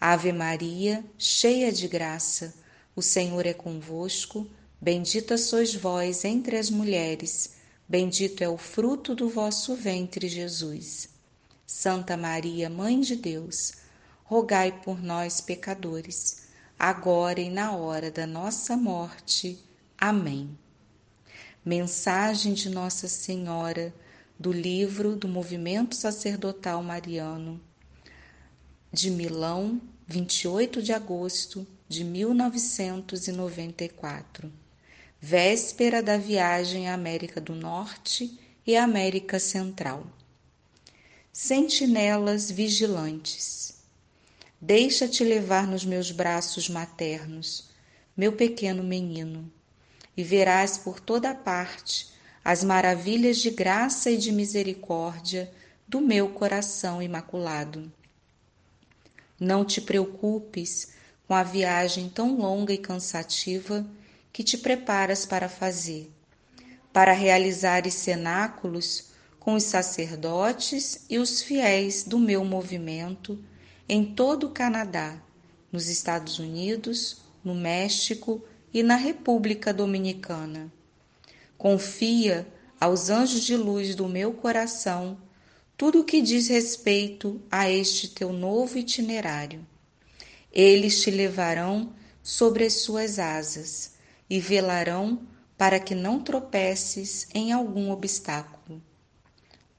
Ave Maria, cheia de graça, o Senhor é convosco, bendita sois vós entre as mulheres, bendito é o fruto do vosso ventre, Jesus. Santa Maria, Mãe de Deus, rogai por nós, pecadores, agora e na hora da nossa morte. Amém. Mensagem de Nossa Senhora do livro do Movimento Sacerdotal Mariano de Milão, 28 de agosto de 1994, véspera da viagem à América do Norte e América Central. Sentinelas vigilantes. Deixa-te levar nos meus braços maternos, meu pequeno menino, e verás por toda parte as maravilhas de graça e de misericórdia do meu coração imaculado. Não te preocupes com a viagem tão longa e cansativa que te preparas para fazer, para realizar cenáculos com os sacerdotes e os fiéis do meu movimento em todo o Canadá, nos Estados Unidos, no México e na República Dominicana. Confia aos anjos de luz do meu coração tudo o que diz respeito a este teu novo itinerário. Eles te levarão sobre as suas asas e velarão para que não tropeces em algum obstáculo.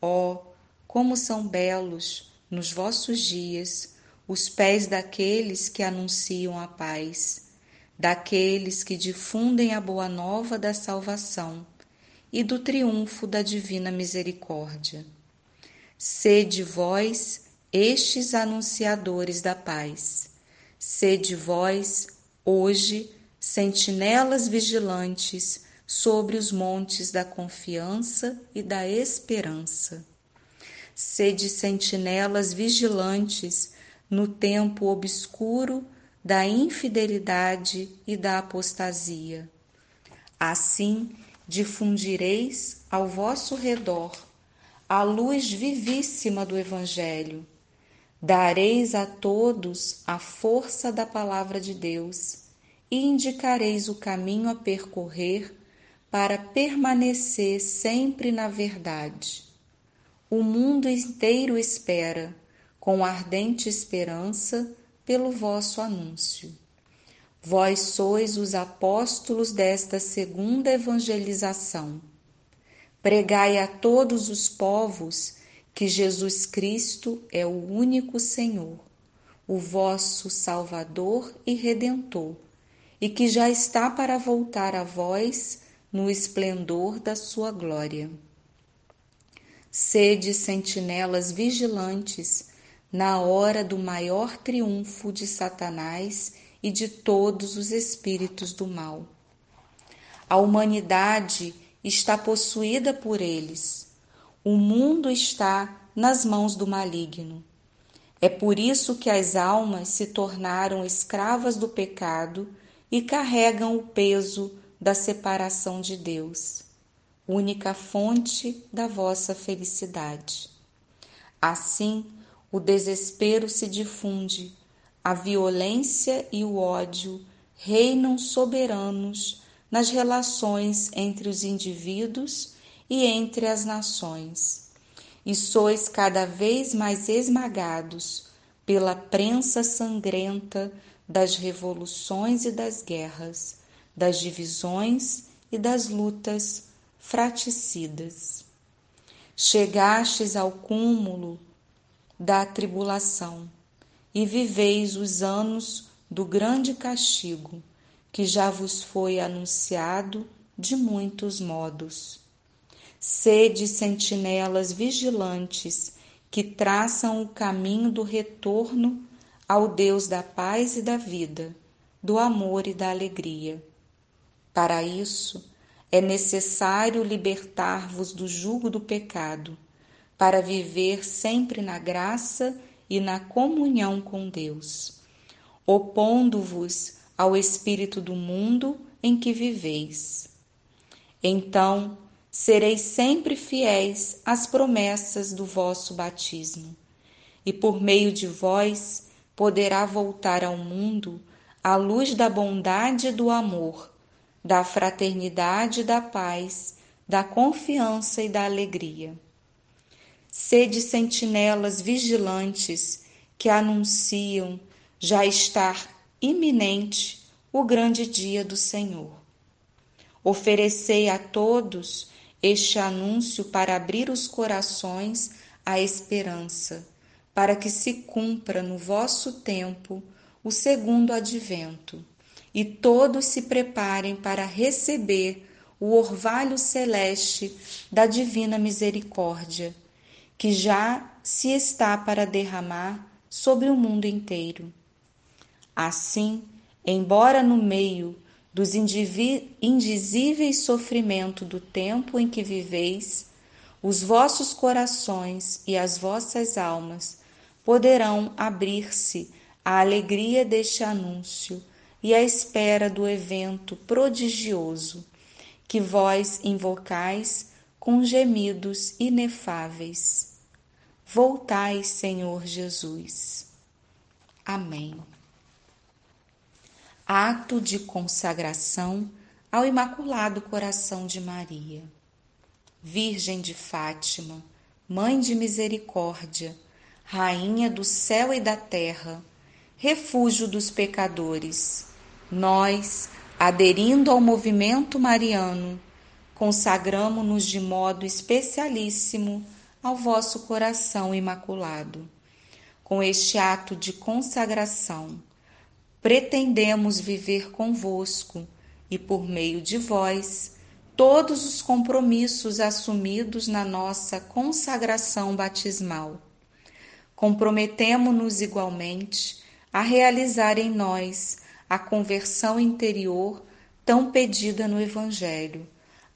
Oh, como são belos nos vossos dias os pés daqueles que anunciam a paz, daqueles que difundem a boa nova da salvação e do triunfo da divina misericórdia. Sede vós estes anunciadores da paz. Sede vós, hoje, sentinelas vigilantes sobre os montes da confiança e da esperança. Sede sentinelas vigilantes no tempo obscuro da infidelidade e da apostasia. Assim difundireis ao vosso redor a luz vivíssima do Evangelho. Dareis a todos a força da palavra de Deus e indicareis o caminho a percorrer para permanecer sempre na verdade. O mundo inteiro espera, com ardente esperança, pelo vosso anúncio. Vós sois os apóstolos desta segunda evangelização Pregai a todos os povos que Jesus Cristo é o único Senhor, o vosso Salvador e Redentor, e que já está para voltar a vós no esplendor da sua glória. Sede sentinelas vigilantes na hora do maior triunfo de Satanás e de todos os espíritos do mal. A humanidade está possuída por eles. O mundo está nas mãos do maligno. É por isso que as almas se tornaram escravas do pecado e carregam o peso da separação de Deus, única fonte da vossa felicidade. Assim, o desespero se difunde, a violência e o ódio reinam soberanos nas relações entre os indivíduos e entre as nações, e sois cada vez mais esmagados pela prensa sangrenta das revoluções e das guerras, das divisões e das lutas fraticidas. Chegastes ao cúmulo da tribulação e viveis os anos do grande castigo que já vos foi anunciado de muitos modos. Sede sentinelas vigilantes que traçam o caminho do retorno ao Deus da paz e da vida, do amor e da alegria. Para isso, é necessário libertar-vos do jugo do pecado, para viver sempre na graça e na comunhão com Deus, opondo-vos ao espírito do mundo em que viveis. Então, sereis sempre fiéis às promessas do vosso batismo, e por meio de vós poderá voltar ao mundo a luz da bondade e do amor, da fraternidade e da paz, da confiança e da alegria. Sede sentinelas vigilantes que anunciam já estar iminente o grande dia do Senhor. Oferecei a todos este anúncio para abrir os corações à esperança, para que se cumpra no vosso tempo o segundo advento e todos se preparem para receber o orvalho celeste da divina misericórdia, que já se está para derramar sobre o mundo inteiro. Assim, embora no meio dos indizíveis sofrimentos do tempo em que viveis, os vossos corações e as vossas almas poderão abrir-se à alegria deste anúncio e à espera do evento prodigioso que vós invocais com gemidos inefáveis. Voltai, Senhor Jesus. Amém ato de consagração ao Imaculado Coração de Maria. Virgem de Fátima, Mãe de Misericórdia, Rainha do céu e da terra, refúgio dos pecadores, nós, aderindo ao movimento mariano, consagramo-nos de modo especialíssimo ao vosso coração imaculado. Com este ato de consagração, pretendemos viver convosco e, por meio de vós, todos os compromissos assumidos na nossa consagração batismal. Comprometemo-nos igualmente a realizar em nós a conversão interior tão pedida no Evangelho,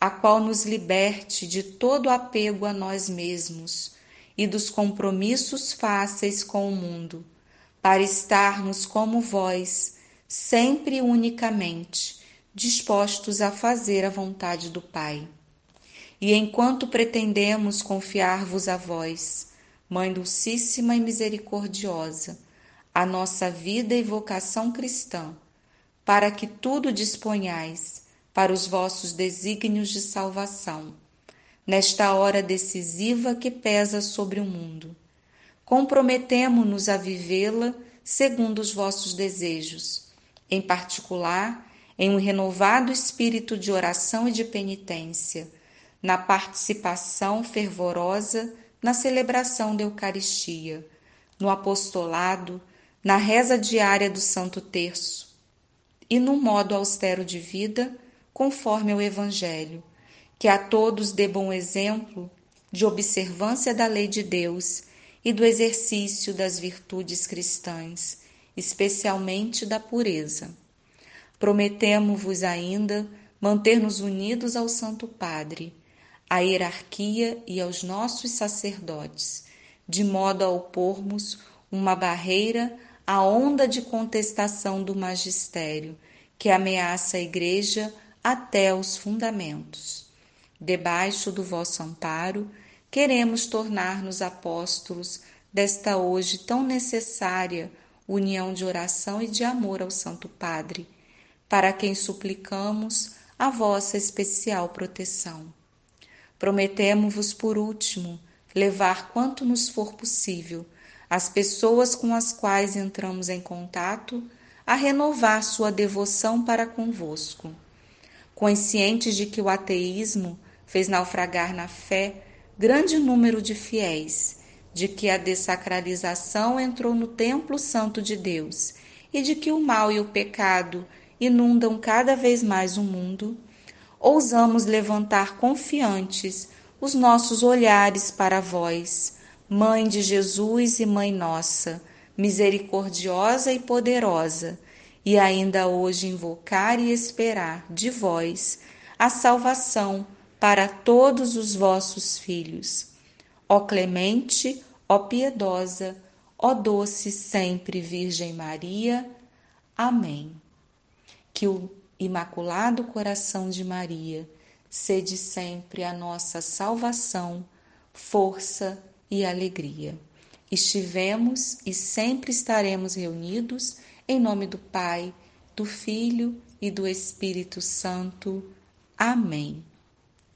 a qual nos liberte de todo apego a nós mesmos e dos compromissos fáceis com o mundo para estarmos como vós, sempre e unicamente, dispostos a fazer a vontade do Pai. E enquanto pretendemos confiar-vos a vós, Mãe Dulcíssima e Misericordiosa, a nossa vida e vocação cristã, para que tudo disponhais para os vossos desígnios de salvação, nesta hora decisiva que pesa sobre o mundo comprometemo-nos a vivê-la segundo os vossos desejos, em particular, em um renovado espírito de oração e de penitência, na participação fervorosa na celebração da Eucaristia, no apostolado, na reza diária do Santo Terço e no modo austero de vida, conforme o Evangelho, que a todos dê bom exemplo de observância da lei de Deus e do exercício das virtudes cristãs, especialmente da pureza. Prometemo-vos ainda manter-nos unidos ao Santo Padre, à hierarquia e aos nossos sacerdotes, de modo a opormos uma barreira à onda de contestação do magistério que ameaça a Igreja até os fundamentos. Debaixo do vosso amparo, queremos tornar-nos apóstolos desta hoje tão necessária união de oração e de amor ao Santo Padre, para quem suplicamos a vossa especial proteção. Prometemos-vos, por último, levar quanto nos for possível as pessoas com as quais entramos em contato a renovar sua devoção para convosco. Conscientes de que o ateísmo fez naufragar na fé grande número de fiéis, de que a dessacralização entrou no templo santo de Deus e de que o mal e o pecado inundam cada vez mais o mundo, ousamos levantar confiantes os nossos olhares para vós, Mãe de Jesus e Mãe nossa, misericordiosa e poderosa, e ainda hoje invocar e esperar de vós a salvação para todos os vossos filhos. Ó clemente, ó piedosa, ó doce sempre Virgem Maria. Amém. Que o Imaculado Coração de Maria sede sempre a nossa salvação, força e alegria. Estivemos e sempre estaremos reunidos em nome do Pai, do Filho e do Espírito Santo. Amém.